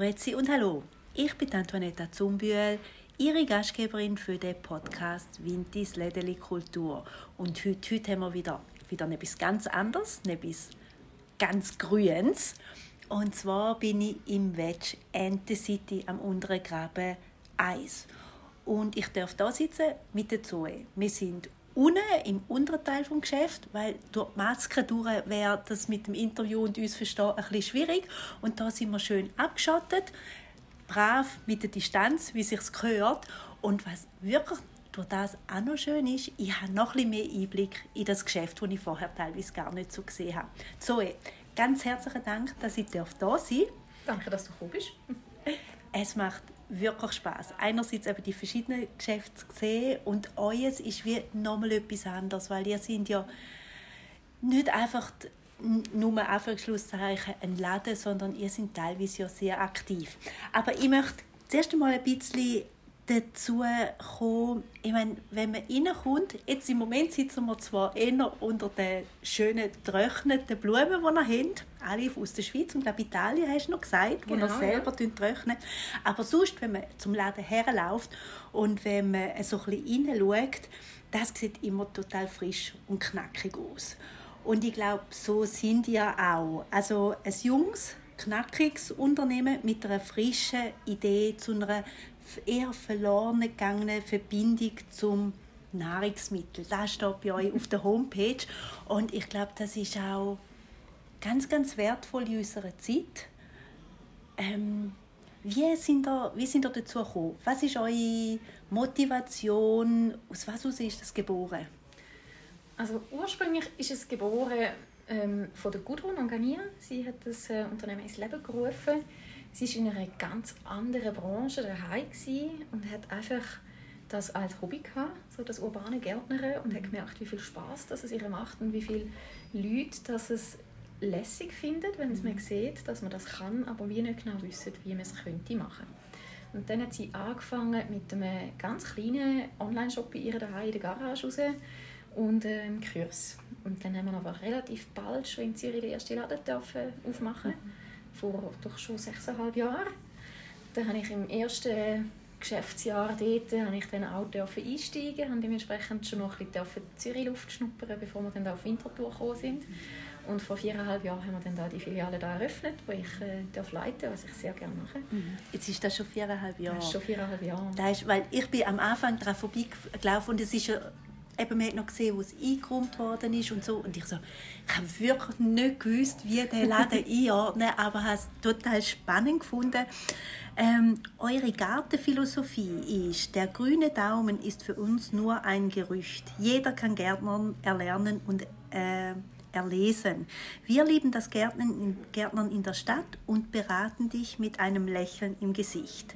Grüezi und hallo, ich bin Antoinetta Zumbühl, Ihre Gastgeberin für den Podcast Vintis Lädeli Kultur. Und heute, heute haben wir wieder, wieder etwas ganz anderes, etwas ganz Grünes. Und zwar bin ich im Wedge Ente City am unteren Graben 1. Und ich darf da sitzen mit der Zoe. Wir sind unten im unteren Teil des Geschäft, weil durch die Maske durch wäre das mit dem Interview und uns verstehen ein bisschen schwierig. Und da sind wir schön abgeschottet brav mit der Distanz, wie sich gehört. Und was wirklich durch das auch noch schön ist, ich habe noch ein bisschen mehr Einblick in das Geschäft, das ich vorher teilweise gar nicht so gesehen habe. Zoe, ganz herzlichen Dank, dass ich da sein darf. Danke, dass du gekommen bist. Es macht wirklich Spaß. Einerseits eben die verschiedenen Geschäfte sehen und euer ist wie nochmal etwas anderes, weil ihr sind ja nicht einfach nur Anführungszeichen ein Laden, sondern ihr seid teilweise ja sehr aktiv. Aber ich möchte zuerst einmal ein bisschen dazu kommen, ich meine, wenn man reinkommt, jetzt im Moment sitzen wir zwar eher unter den schönen, trockneten Blumen, die wir haben, alle aus der Schweiz und glaube Italien, hast du noch gesagt, genau, die wir selber ja. trocknen. Aber sonst, wenn man zum Laden herläuft und wenn man so ein bisschen reinschaut, das sieht immer total frisch und knackig aus. Und ich glaube, so sind ihr auch. Also ein junges, knackiges Unternehmen mit einer frischen Idee zu einer eher verloren gegangenen Verbindung zum Nahrungsmittel. Das steht bei euch auf der Homepage. Und ich glaube, das ist auch ganz, ganz wertvoll in unserer Zeit. Ähm, wie sind, ihr, wie sind ihr dazu gekommen? Was ist eure Motivation? Aus was ist das geboren? Also ursprünglich ist es geboren ähm, von der Gudrun Angania. Sie hat das äh, Unternehmen ins Leben gerufen. Sie war in einer ganz anderen Branche daheim und hat einfach das als Hobby gehabt, so das urbane Gärtnern und hat gemerkt, wie viel Spaß das es ihr macht und wie viele Leute das es lässig findet, wenn man sieht, dass man das kann, aber wie nicht genau wissen, wie man es könnte machen. Und dann hat sie angefangen mit einem ganz kleinen Online-Shop bei ihr daheim in der Garage raus und äh, im Kurs. Und dann haben wir aber relativ bald schon in Zürich den ersten Laden dürfen aufmachen mhm. Vor doch schon sechseinhalb Jahren. Dann habe ich im ersten Geschäftsjahr dort habe ich dann auch dürfen einsteigen, habe dementsprechend schon noch ein bisschen Zürich Luft schnuppern, bevor wir dann auf Winterthur gekommen sind. Und vor viereinhalb Jahren haben wir dann da die Filiale da eröffnet, wo ich äh, darf leiten, was ich sehr gerne mache. Mhm. Jetzt ist das schon viereinhalb Jahre. Das ist schon viereinhalb Jahre. Das ist, weil ich bin am Anfang daran vorbeigelaufen und es ist ja eben, man hat noch gesehen, wo es eingeräumt worden ist und so. Und ich so, ich habe wirklich nicht gewusst, wie der Laden einordnen, aber habe es total spannend gefunden. Ähm, eure Gartenphilosophie ist, der grüne Daumen ist für uns nur ein Gerücht. Jeder kann Gärtnern erlernen und äh, erlesen. Wir lieben das Gärtnern in, Gärtnern in der Stadt und beraten dich mit einem Lächeln im Gesicht.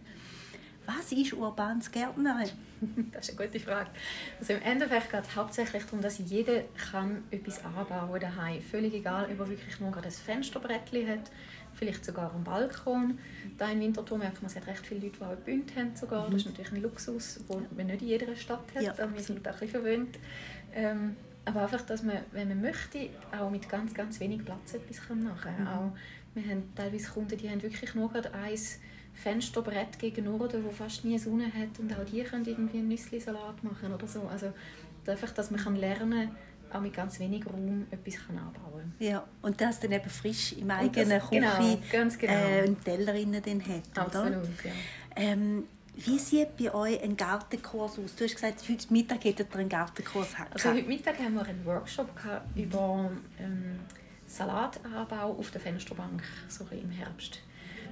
Was ist urbanes Gärtnern? Das ist eine gute Frage. Also Im Endeffekt geht es hauptsächlich darum, dass jeder kann etwas anbauen daheim. Völlig egal, ob er wirklich nur gerade ein Fensterbrettchen hat, vielleicht sogar einen Balkon. Da in Winterthur merkt man, es hat recht viele Leute, die auch Bünd haben sogar. Das ist mhm. natürlich ein Luxus, den man nicht in jeder Stadt hat. Ja. Wir sind ein bisschen verwöhnt. Ähm, aber einfach, dass man, wenn man möchte, auch mit ganz, ganz wenig Platz etwas machen kann. Mhm. Auch, wir haben teilweise Kunden, die haben wirklich nur gerade eins Fensterbrett gegen Norden, wo fast nie Sonne hat und auch die können irgendwie einen Nüssli-Salat machen oder so. Also einfach, dass man kann lernen auch mit ganz wenig Raum etwas kann anbauen Ja, und das dann eben frisch im eigenen das, genau, Küche ganz genau. äh, und Tellerinnen dann hat, Absolut, ja. Ähm, wie sieht bei euch ein Gartenkurs aus? Du hast gesagt, heute Mittag hättet ihr einen Gartenkurs gehabt. Also heute Mittag haben wir einen Workshop über ähm, Salatanbau auf der Fensterbank, so im Herbst.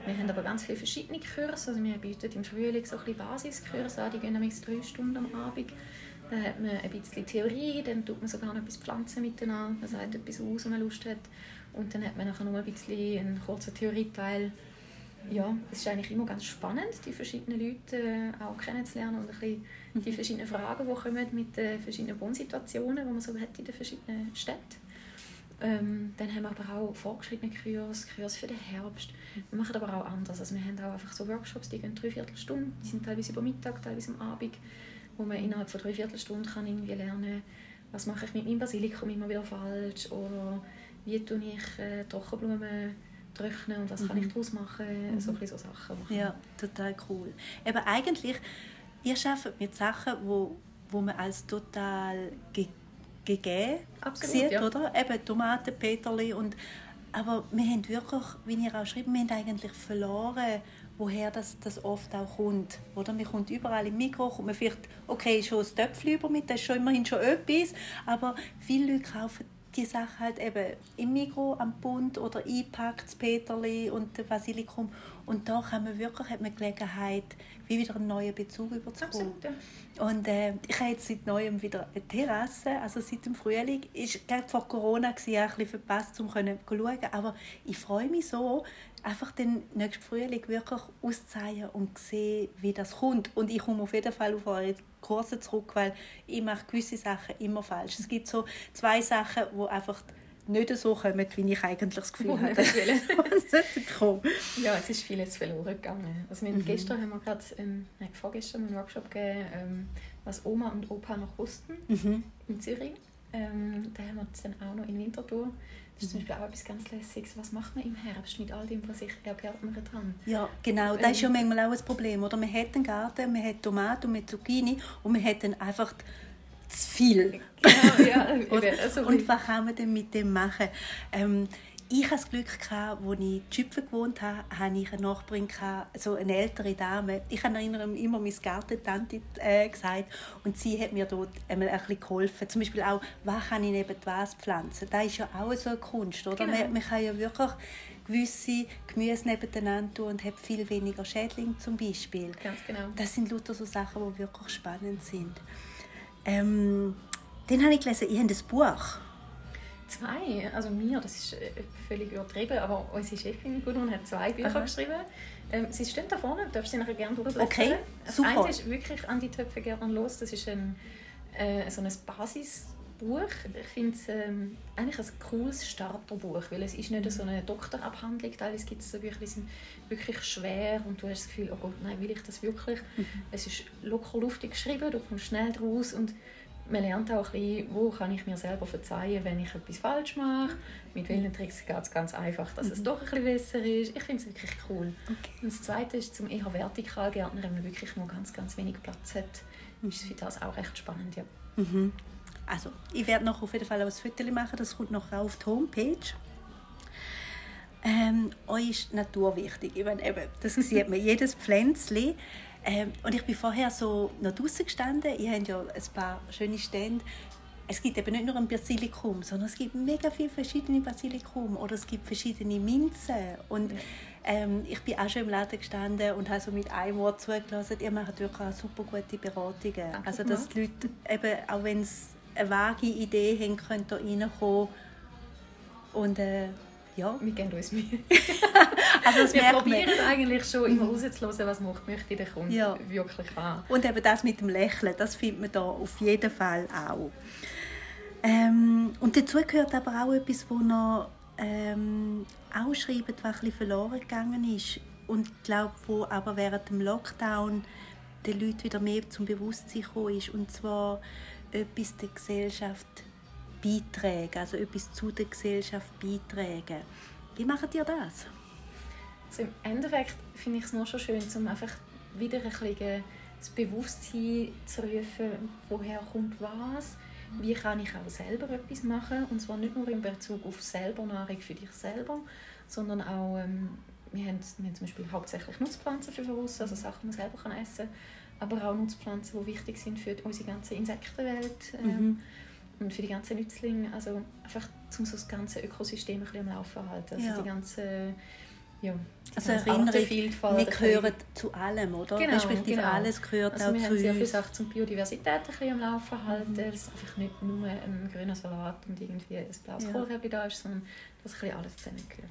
Wir haben aber ganz viele verschiedene Kurse. Also wir bieten im Frühling so ein Basiskurse an, die gehen nämlich drei Stunden am Abend. Dann hat man ein bisschen Theorie, dann tut man sogar noch etwas Pflanzen miteinander, man sagt etwas aus, wenn man Lust hat. Und dann hat man nachher noch ein bisschen einen kurzen Theorieteil. Ja, es ist eigentlich immer ganz spannend, die verschiedenen Leute äh, auch kennenzulernen und ein bisschen die mhm. verschiedenen Fragen, die kommen mit den verschiedenen Wohnsituationen, die man so hat in den verschiedenen Städten. Ähm, dann haben wir aber auch vorgeschriebene Kurs, Kurs für den Herbst. Wir machen aber auch anders. Also wir haben auch einfach so Workshops, die gehen dreiviertel Stunde, die sind teilweise über Mittag, teilweise am Abend, wo man innerhalb von dreiviertel Stunde kann irgendwie lernen, was mache ich mit meinem Basilikum immer wieder falsch oder wie tue ich äh, Trockenblumen trocknen und was mhm. kann ich daraus machen, mhm. so so Sachen machen. Ja, total cool. Eben eigentlich, ihr arbeitet mit Sachen, wo, wo man als total ge gegeben Absolut, sieht, ja. oder? Eben Tomaten, Peterli und aber wir haben wirklich, wie ihr auch schreibt, wir haben eigentlich verloren, woher das, das oft auch kommt. Oder? Man kommt überall im Mikro, kommt man vielleicht, okay, schon ein Töpfchen über mit, das ist schon immerhin schon etwas, aber viele Leute kaufen die Sachen halt eben im Mikro, am Bund oder einpackt, das Peterli und das Basilikum. Und da kann man wirklich, hat man Gelegenheit, wie wieder einen neuen Bezug überzukommen. Absolut, ja. Und äh, ich habe jetzt seit Neuem wieder eine Terrasse, also seit dem Frühling. Ist gerade vor Corona war ein bisschen verpasst, um zu schauen. Aber ich freue mich so, einfach den nächsten Frühling wirklich auszuzeigen und sehen, wie das kommt. Und ich komme auf jeden Fall auf eure Kurse zurück, weil ich mache gewisse Sachen immer falsch. Es gibt so zwei Sachen, die einfach nicht so kommen, wie ich eigentlich das Gefühl habe. ja, es ist vieles verloren gegangen. Also wir mhm. Gestern haben wir gerade, ähm, vorgestern einen Workshop gegeben, ähm, was Oma und Opa noch wussten, mhm. in Zürich. Ähm, da haben wir dann auch noch in Winterthur. Das ist zum Beispiel auch etwas ganz Lässiges. Was macht man im Herbst mit all dem, was ich ergärtnert habe? Ja, genau. Das ist ja manchmal auch ein Problem. Oder? Man hat einen Garten, man hat Tomaten und man hat Zucchini und man hat dann einfach zu viel. Genau, ja. also und was kann man denn mit dem machen? Ähm, ich hatte das Glück, gehabt, als ich in Schüpfen gewohnt habe, hatte ich eine Nachbarin, so eine ältere Dame. Ich habe immer meine Gartentante äh, gesagt und sie hat mir dort einmal ein bisschen geholfen. Zum Beispiel auch, was kann ich neben was pflanzen. Das ist ja auch so eine Kunst. Oder? Genau. Man, man kann ja wirklich gewisse Gemüse nebeneinander tun und hat viel weniger Schädlinge zum Beispiel. Ganz genau. Das sind lauter so Sachen, die wirklich spannend sind. Ähm, dann habe ich gelesen, ihr habt ein Buch. Zwei, also mir, das ist äh, völlig übertrieben, aber unsere Chefin Gudrun hat zwei Bücher Aha. geschrieben. Ähm, sie stehen da vorne, du darfst sie nachher gerne durchlesen. Okay, das super. eine ist wirklich «An die Töpfe gerne los», das ist ein, äh, so ein Basisbuch. Ich finde es ähm, eigentlich ein cooles Starterbuch, weil es ist nicht so eine Doktorabhandlung, teilweise gibt es so Bücher, die sind wirklich schwer und du hast das Gefühl, oh Gott, nein, will ich das wirklich? Mhm. Es ist locker luftig geschrieben, du kommst schnell draus und man lernt auch ein bisschen, wo kann ich mir selber verzeihen, wenn ich etwas falsch mache. Mit welchen Tricks geht es ganz einfach, dass mhm. es doch ein bisschen besser ist. Ich finde es wirklich cool. Okay. Und das Zweite ist zum eher Vertikalgärtner, wenn man wirklich nur ganz, ganz wenig Platz hat. Mhm. Ist für das auch recht spannend, ja. Mhm. Also, ich werde noch auf jeden Fall ein Foto machen, das kommt noch auf die Homepage. Ähm, euch ist Natur wichtig. Ich meine, eben, das sieht man, jedes Pflänzchen ähm, und ich bin vorher so noch draußen gestanden. Ich habe ja ein paar schöne Stände. Es gibt eben nicht nur ein Basilikum, sondern es gibt mega viele verschiedene Basilikum oder es gibt verschiedene Minzen. Und ähm, ich bin auch schon im Laden gestanden und habe so mit einem Wort zugelassen. Ihr macht wirklich auch super gute Beratungen. Danke also dass die Leute, eben, auch wenn sie eine vage Idee haben, können da reinkommen und äh, ja. Wir gehen uns Mühe. also wir probieren man. eigentlich schon immer rauszuhören, was macht, möchte der Kunde ja. wirklich an. Und eben das mit dem Lächeln, das findet man da auf jeden Fall auch. Ähm, und dazu gehört aber auch etwas, wo noch ähm, auch was ein bisschen verloren gegangen ist. Und ich glaube, wo aber während dem Lockdown den Leuten wieder mehr zum Bewusstsein gekommen ist. Und zwar etwas der Gesellschaft beitragen, also etwas zu der Gesellschaft beitragen. Wie macht ihr das? Also Im Endeffekt finde ich es nur schon schön, um einfach wieder ein bisschen das Bewusstsein zu rufen, woher kommt was, wie kann ich auch selber etwas machen und zwar nicht nur in Bezug auf selber Nahrung für dich selber, sondern auch ähm, wir, haben, wir haben zum Beispiel hauptsächlich Nutzpflanzen für uns, also Sachen, die man selber kann essen kann, aber auch Nutzpflanzen, die wichtig sind für unsere ganze Insektenwelt. Ähm, mhm und für die ganzen Nützlinge, also einfach um so das ganze Ökosystem ein bisschen am Laufen halten. Also ja. die ganze ja, also Erinnerung, wir gehören zu allem, oder? Genau, Respektive genau. alles gehört also auch wir zu haben sehr viele Sachen zum Biodiversität ein bisschen am Laufen halten. Mhm. Dass einfach nicht nur ein grüner Salat und irgendwie ein blaues ja. Kohlrabi da ist, sondern dass ein bisschen alles zusammengehört.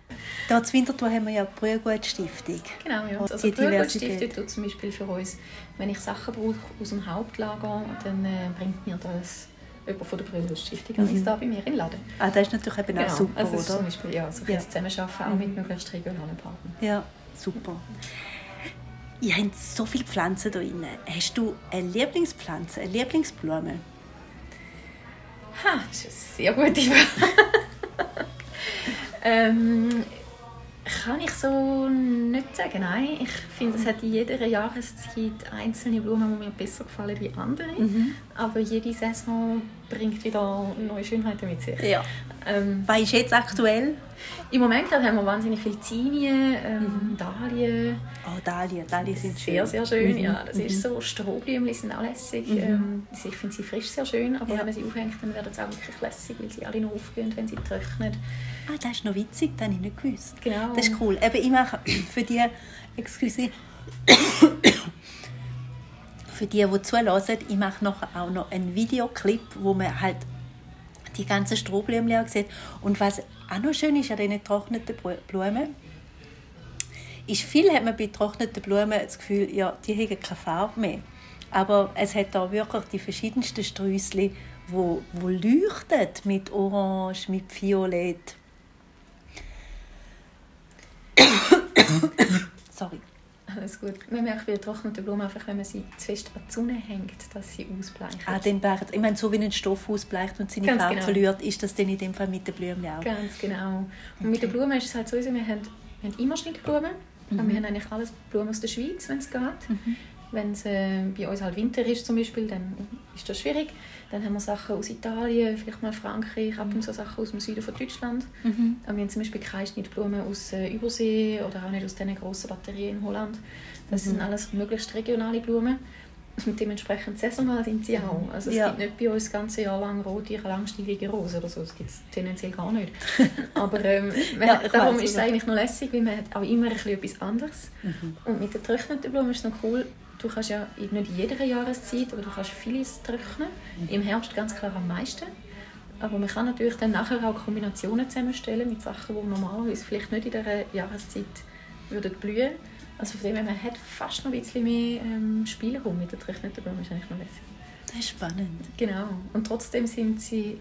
Hier zu Winterthur haben wir ja die Brühlgut-Stiftung. Genau, ja. Also die Brühlgut-Stiftung tut zum Beispiel für uns, wenn ich Sachen brauche aus dem Hauptlager, dann äh, bringt mir das jemand von der Brüderstiftung mhm. da bei mir in Laden. Ah, das ist natürlich eben genau. auch super, also oder? Zum Beispiel, ja, so ja. Zusammenarbeiten auch mit mhm. möglichst regionalen Partnern. Ja, super. Ihr habt so viele Pflanzen hier drin. Hast du eine Lieblingspflanze, eine Lieblingsblume? Ha, das ist eine sehr gute Frage. ähm, Kann ich so nicht sagen, nein. Ich finde, es hat in jeder Jahreszeit einzelne Blumen, die mir besser gefallen wie andere. Mhm. Aber jede Saison bringt wieder neue Schönheiten mit sich. Ja. Ähm, Was ist jetzt aktuell? Im Moment haben wir wahnsinnig viele Zinien, ähm, mhm. Dahlien. Oh, Dahlien. Dahlien sind sehr, sehr schön. Mhm. Ja, das mhm. ist so, Strohblümchen sind auch lässig. Mhm. Ähm, ich finde sie frisch sehr schön, aber ja. wenn man sie aufhängt, dann werden sie auch wirklich lässig, weil sie alle noch aufgehen, wenn sie trocknen. Ah, das ist noch witzig, das habe ich nicht gewusst. Genau. Das ist cool. Eben, ich mache für die, excuse, für die, die zulassen, ich mache nachher auch noch einen Videoclip, wo man halt die ganzen Strohblümchen sieht. Und was auch noch schön ist an diesen getrockneten Blumen, ist, viel hat man bei getrockneten Blumen das Gefühl, ja, die haben keine Farbe mehr. Aber es hat da wirklich die verschiedensten Sträußchen, wo, wo leuchten mit Orange, mit Violett. Sorry. Alles gut. Man merkt bei getrockneten Blumen einfach, wenn man sie zu fest an die Sonne hängt, dass sie ausbleichen. Ah, den ich meine, so wie ein Stoff ausbleicht und seine Ganz Farbe genau. verliert, ist das dann in dem Fall mit den Blumen auch. Ganz genau. Und okay. mit den Blumen ist es halt so, wir haben, wir haben immer Schnittblumen. Mhm. Wir haben eigentlich alles Blumen aus der Schweiz, wenn es geht. Mhm. Wenn es äh, bei uns halt Winter ist zum Beispiel, dann ist das schwierig. Dann haben wir Sachen aus Italien, vielleicht mal Frankreich, ab und zu Sachen aus dem Süden von Deutschland. Mhm. Wir haben zum Beispiel keine Schnittblumen aus äh, Übersee oder auch nicht aus diesen grossen Batterien in Holland. Das mhm. sind alles möglichst regionale Blumen. Und dementsprechend saisonal sind sie auch. Also es ja. gibt nicht bei uns das ganze Jahr lang rote, langstielige Rosen oder so. Das gibt es tendenziell gar nicht. Aber ähm, ja, darum ist es eigentlich noch lässig, weil man hat auch immer ein bisschen etwas anderes. Mhm. Und mit den getrockneten Blumen ist es noch cool, Du kannst ja nicht in jeder Jahreszeit, aber du kannst vieles trocknen. Mhm. Im Herbst ganz klar am meisten. Aber man kann natürlich dann nachher auch Kombinationen zusammenstellen mit Sachen, die normalerweise vielleicht nicht in dieser Jahreszeit würden blühen Also von dem her, man hat fast noch ein bisschen mehr ähm, Spielraum mit der getrockneten Blumen. Das ist eigentlich noch lässig. Das ist spannend. Genau. Und trotzdem sind sie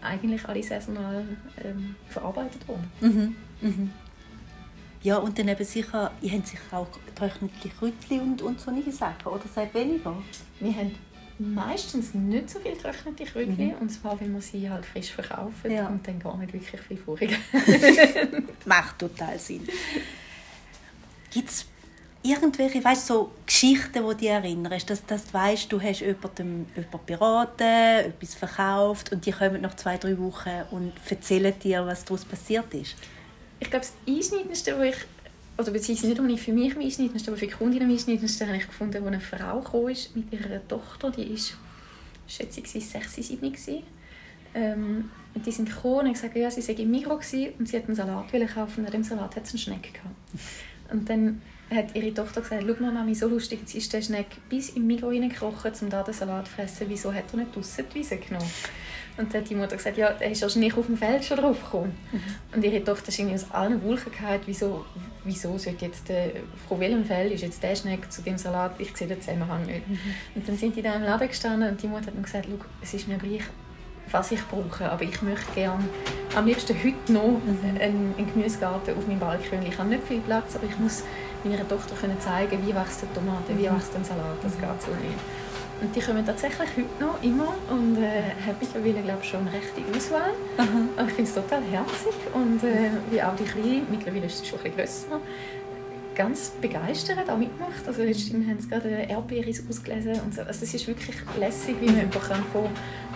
eigentlich alle saisonal ähm, verarbeitet worden. Mhm. Mhm. Ja, und dann eben sicher, ihr habt sicher auch getrocknete Kräutchen und, und solche Sachen, oder seid weniger? Wir haben meistens nicht so viele getrocknete Kräutchen, mhm. und zwar, weil wir sie halt frisch verkaufen ja. und dann gar nicht wirklich viel vorig. Macht total Sinn. Gibt es irgendwelche, weißt so Geschichten, die dich erinnern, dass, dass du weißt, du hast jemanden, jemanden beraten, etwas verkauft und die kommen nach zwei, drei Wochen und erzählen dir, was daraus passiert ist? Ich glaube, das Einschneidendste, wo ich oder beziehungsweise nicht unbedingt für mich am einschneidendsten, aber für die Kundin am einschneidendsten, habe ich gefunden, wo eine Frau ist mit ihrer Tochter, die ist, schätze ich, 6, 7 gewesen. Ähm, und die sind gekommen und gesagt, ja, sie sei im Mikro und sie hat einen Salat kaufen und an dem Salat hat sie einen Schneck gehabt. Und dann hat ihre Tochter gesagt, schau mal Mami, so lustig, jetzt ist der Schneck bis im Mikro reingekrochen, um da den Salat zu fressen, wieso hat er nicht draussen die Wiese genommen? Und dann hat die Mutter gesagt, ja, er ist wahrscheinlich auf dem Feld schon drauf gekommen. Mhm. Und ihre Tochter ist irgendwie aus allen Wolken gefallen, wieso, wieso sollte jetzt, der, von welchem Feld ist jetzt der Schneck zu dem Salat, ich sehe den Zusammenhang nicht. Mhm. Und dann sind die da im Laden gestanden und die Mutter hat mir gesagt, es ist mir gleich, was ich brauche, aber ich möchte gerne am liebsten heute noch mhm. einen, einen Gemüsegarten auf meinem Balkon. Ich habe nicht viel Platz, aber ich muss meiner Tochter können zeigen, wie wächst eine Tomate, wie mhm. wächst ein Salat, das geht so nicht. Und die kommen tatsächlich heute noch immer und äh, haben mittlerweile glaube schon eine rechte Auswahl. Aha. ich finde es total herzig und äh, wie auch die Kleine, mittlerweile ist sie schon ein bisschen grösser, ganz begeistert auch mitmacht. Also letztens haben sie gerade Erdbeeris ausgelesen und so. Also es ist wirklich lässig, wie man einfach von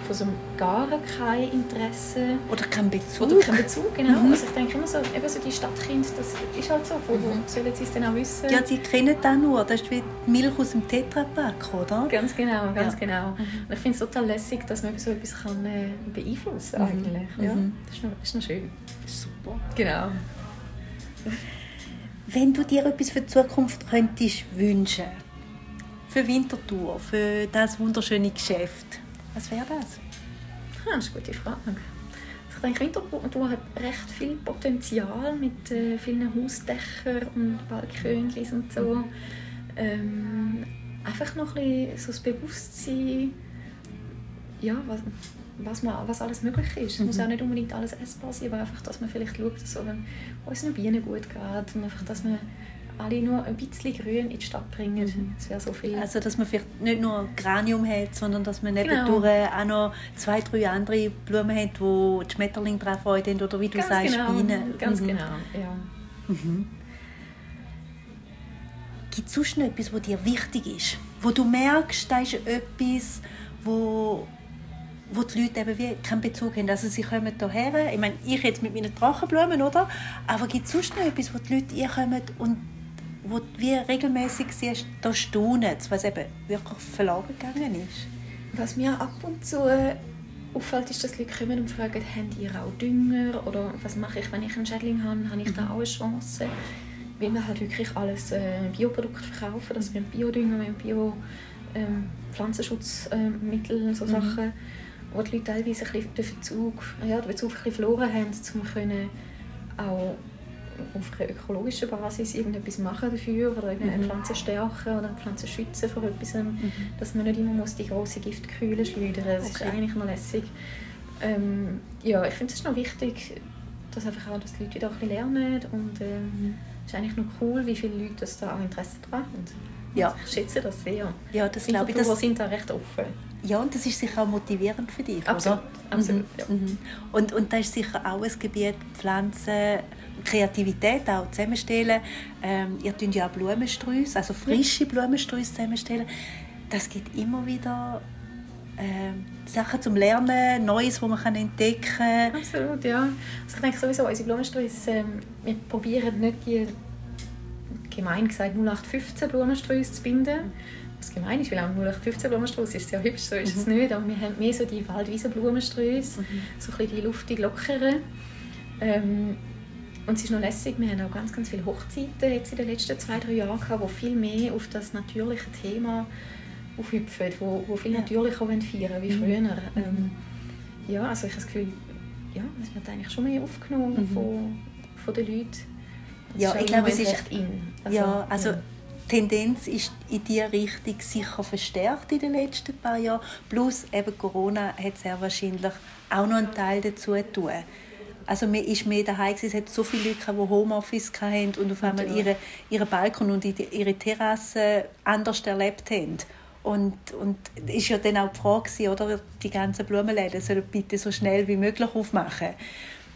von so einem gar kein Interesse. Oder kein Bezug. Oder kein Bezug, genau. Mhm. Also ich denke immer so, eben so die Stadtkinder, das ist halt so, wo, mhm. sollen sie es dann auch wissen? Ja, die kennen das nur, das ist wie Milch aus dem Tetrapack, oder? Ganz genau, ganz ja. genau. Mhm. Und ich finde es total lässig, dass man so etwas kann, äh, beeinflussen kann, mhm. eigentlich. Ja, mhm. das, ist noch, das ist noch schön. Super. Genau. Wenn du dir etwas für die Zukunft könntest wünschen, für Winterthur, für das wunderschöne Geschäft, was wäre das? Ja, das ist eine gute Frage. Ich denke, Winterthur hat recht viel Potenzial mit äh, vielen Hausdächern und Balkönchen und so. Ähm, einfach noch ein bisschen so das Bewusstsein, ja, was, was, man, was alles möglich ist. Es mhm. muss auch nicht unbedingt alles essbar sein, aber einfach, dass man vielleicht schaut, dass es unseren Bienen gut geht und einfach, dass man alle nur ein bisschen Grün in die Stadt bringen. Mhm. Das wäre so viel. Also, dass man vielleicht nicht nur Granium hat, sondern dass man nebendurch genau. auch noch zwei, drei andere Blumen hat, wo die Schmetterlinge drauf freuen oder wie du Ganz sagst, genau. Bienen. Ganz mhm. genau, ja. Mhm. Gibt es sonst noch etwas, was dir wichtig ist? Wo du merkst, da ist etwas, wo, wo die Leute eben wie keinen Bezug haben. Also sie kommen hierher, ich meine, ich jetzt mit meinen Drachenblumen, oder? Aber gibt es sonst noch etwas, wo die Leute hier kommen und wo wie regelmäßig siehst, da staunen, was eben wirklich verloren gegangen ist? Was mir ab und zu auffällt, ist, dass Leute kommen und fragen, habt ihr auch Dünger? Oder was mache ich, wenn ich einen Schädling habe? Habe ich da auch eine Chance? Weil wir halt wirklich alles äh, Bioprodukte verkaufen. Also wir haben Biodünger, wir haben Bio ähm, Pflanzenschutzmittel, so mhm. Sachen, wo die Leute teilweise ein bisschen den Bezug, ja, den Bezug ein bisschen verloren haben, um können auch auf einer ökologischen Basis irgendetwas machen dafür oder eine mhm. Pflanze stärken oder eine Pflanze schützen vor etwas, mhm. dass man nicht immer muss die große Giftkühle schleudern muss. Das okay. ist eigentlich noch lässig. Ähm, ja, ich finde es noch wichtig, dass einfach auch dass die Leute wieder ein bisschen lernen und ähm, mhm. es ist eigentlich noch cool, wie viele Leute das da auch Interesse daran haben. Ja. Ich schätze das sehr. Ja, das glaube ich. Das sind da recht offen. Ja, und das ist sicher auch motivierend für dich, Absolut. oder? Absolut, mhm. ja. Mhm. Und, und das ist sicher auch ein Gebiet, Pflanzen, Kreativität auch zusammenstellen. Ähm, ihr tun ja auch Blumensträuße, also frische Blumensträuße zusammenstellen. Das gibt immer wieder ähm, Sachen zum Lernen, Neues, was man kann entdecken kann. Absolut, ja. Also ich denke sowieso, unsere Blumensträuße, ähm, wir probieren nicht die, gemein gesagt, 0815 Blumensträuße zu binden. Was gemein ist, weil auch 0815 Blumensträuße ist sehr hübsch, so ist mhm. es nicht. Aber wir haben mehr so die Waldwiese Blumensträuße, mhm. so ein bisschen die luftig lockeren. Ähm, und es ist noch lässig, wir haben auch ganz, ganz viele Hochzeiten jetzt in den letzten zwei, drei Jahren gehabt, wo viel mehr auf das natürliche Thema aufhüpfen, wo, wo viel natürlicher feiern wollen wie mhm. früher. Mhm. Ähm, ja, also ich habe das Gefühl, ja, es wird eigentlich schon mehr aufgenommen mhm. von, von den Leuten. Das ja, ich glaube, es ist echt in. Also, ja, also ja. Die Tendenz ist in diese Richtung sicher verstärkt in den letzten paar Jahren. Plus eben Corona hat sehr wahrscheinlich auch noch einen Teil dazu tun. Also man ist mehr daheim es hat so viele Leute, die Homeoffice hatten und auf einmal ihre, ihre Balkon und ihre Terrasse anders erlebt haben. Und, und ist ja dann auch die Frage, oder, die ganzen Blumenläden sollen bitte so schnell wie möglich aufmachen.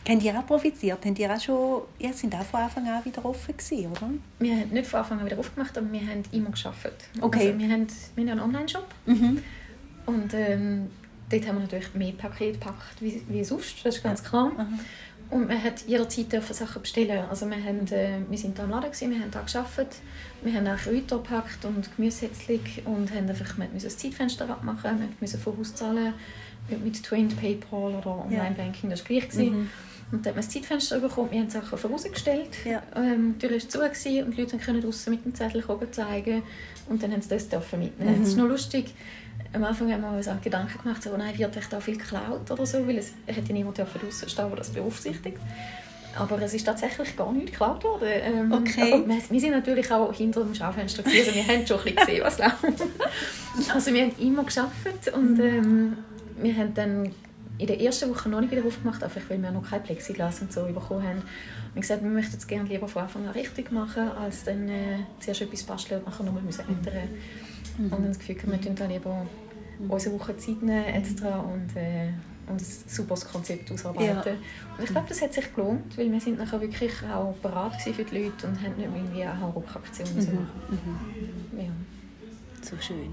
Haben die auch profitiert? Haben die auch schon, ja, sind auch von Anfang an wieder offen gewesen, oder? Wir haben nicht von Anfang an wieder aufgemacht, aber wir haben immer geschafft. Okay. Also wir, haben, wir haben einen Online-Shop mhm. und ähm, dort haben wir natürlich mehr Pakete gepackt wie, wie sonst, das ist ganz klar. Mhm. Und man hat jederzeit Sachen bestellen. Also wir, haben, äh, wir sind da am Laden, gewesen, wir haben da gearbeitet, wir haben auch Kräuter gepackt und Gemüsehätzchen und haben einfach, wir mussten ein Zeitfenster abmachen, wir mussten vorauszahlen mit Twin, PayPal oder Online-Banking, das war gleich. Mhm. Und dann hat man ein Zeitfenster bekommen, wir haben Sachen vorausgestellt. Ja. Ähm, die Tür war zu und die Leute konnten draußen mit dem Zettel zeigen und dann haben sie das mitnehmen. Mhm. Das ist noch lustig am Anfang haben wir uns auch Gedanken gemacht, so, nein, wird da viel geklaut oder so, weil es hätte ja niemand draußen stehen, der das beaufsichtigt. Aber es ist tatsächlich gar nicht geklaut worden. Ähm, okay. wir, wir sind natürlich auch hinter dem Schaufenster gewesen, also wir haben schon ein bisschen gesehen, was läuft. Also wir haben immer geschafft und mhm. ähm, wir haben dann in der ersten Woche noch nicht wieder aufgemacht, einfach weil wir noch kein Plexiglas und so bekommen haben. Wir haben gesagt, wir möchten es gerne lieber von Anfang an richtig machen, als dann äh, zuerst etwas basteln und nachher nochmal müssen ändern mhm. Und das Gefühl, wir tun dann lieber mhm. unsere Woche Zeit nehmen extra und, äh, und ein super Konzept ausarbeiten. Ja. Und ich glaube, das hat sich gelohnt, weil wir sind nachher wirklich auch bereit für die Leute und haben nicht irgendwie eine Hauruck-Aktion mhm. so. Mhm. Ja. So schön.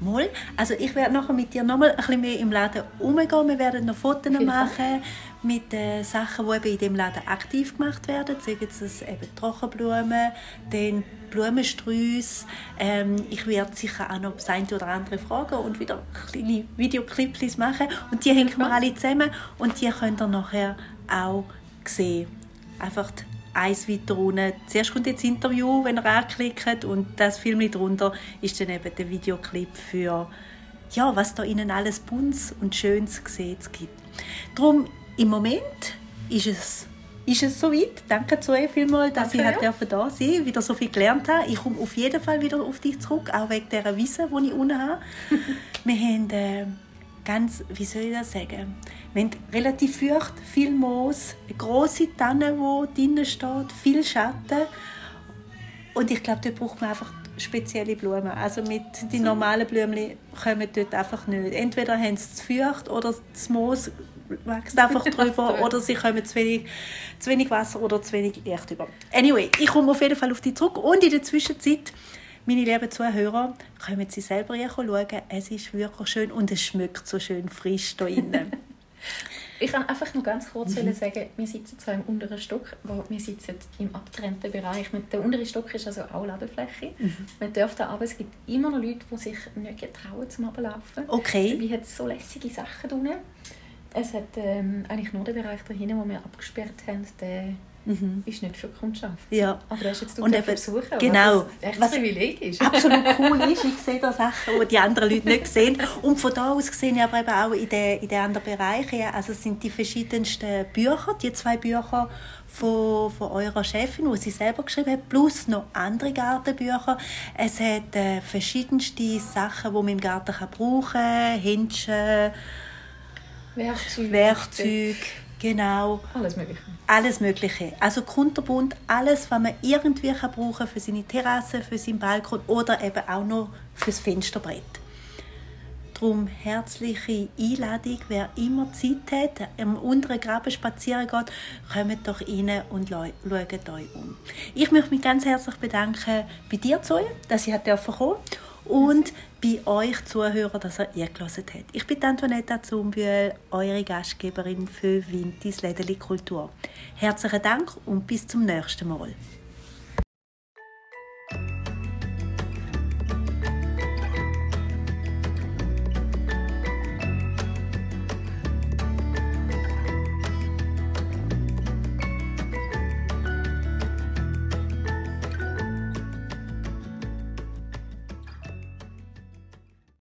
Mal. Also ich werde nachher mit dir nochmal ein bisschen mehr im Laden umgehen. Wir werden noch Fotos machen mit den Sachen, die eben in dem Laden aktiv gemacht werden. Sagen es eben Trockenblumen, dann Blumensträuße. Ähm, ich werde sicher auch noch das eine oder andere fragen und wieder kleine Videoclips machen. Und die hängen wir alle zusammen und die könnt ihr nachher auch sehen. Einfach eins weiter unten. Zuerst kommt jetzt das Interview, wenn ihr anklickt und das Film darunter ist dann eben der Videoclip für ja, was da Ihnen alles Buntes und Schönes gesehen gibt. Darum, im Moment ist es, ist es soweit. Danke zu euch vielmals, dass Danke, ich ja. da sein durfte, wieder so viel gelernt habe. Ich komme auf jeden Fall wieder auf dich zurück, auch wegen dieser Wiese, die ich unten habe. Wir haben äh, ganz, wie soll ich das sagen, wir haben relativ feucht, viel Moos, eine grosse Tanne, die drinnen steht, viel Schatten. Und ich glaube, dort braucht man einfach spezielle Blumen. Also mit den normalen Blumen kommen dort einfach nicht. Entweder haben sie zu feucht oder das Moos wächst einfach drüber oder sie kommen zu wenig, zu wenig Wasser oder zu wenig Licht über. Anyway, ich komme auf jeden Fall auf die zurück und in der Zwischenzeit meine lieben Zuhörer, kommen Sie selber schauen. Es ist wirklich schön und es schmeckt so schön frisch hier innen. Ich kann einfach nur ganz kurz mhm. sagen, wir sitzen zwar im unteren Stock, aber wir sitzen im abgetrennten Bereich. Der untere Stock ist also auch Ladefläche. Mhm. Man darf da aber es gibt immer noch Leute, die sich nicht trauen zum Ablaufen. Okay. Dabei hat so lässige Sachen drin. Es hat ähm, eigentlich nur den Bereich da hinten, den wir abgesperrt haben, der mhm. ist nicht für die Kundschaft. Ja. Aber das ist jetzt du und eben, besuchen, genau. was echt Privileg ist. absolut cool ist, ich sehe da Sachen, die die anderen Leute nicht sehen. Und von da aus sehe ich aber eben auch in den, in den anderen Bereichen, also es sind die verschiedensten Bücher, die zwei Bücher von, von eurer Chefin, die sie selber geschrieben hat, plus noch andere Gartenbücher. Es hat äh, verschiedenste Sachen, die man im Garten kann brauchen kann, Händchen, Werkzeuge. Werkzeug, genau. Alles Mögliche. Alles Mögliche. Also kunterbunt, alles, was man irgendwie kann brauchen für seine Terrasse, für seinen Balkon oder eben auch noch fürs Fensterbrett. Darum herzliche Einladung, wer immer Zeit hat, am unteren Graben spazieren geht, kommt doch rein und schaut euch um. Ich möchte mich ganz herzlich bedanken bei dir, Zoe, dass ich kommen durfte und bei euch Zuhörern, dass ihr eingelassen habt. Ich bin Antonetta Zumbühl, eure Gastgeberin für Wintis Lädeli Kultur. Herzlichen Dank und bis zum nächsten Mal.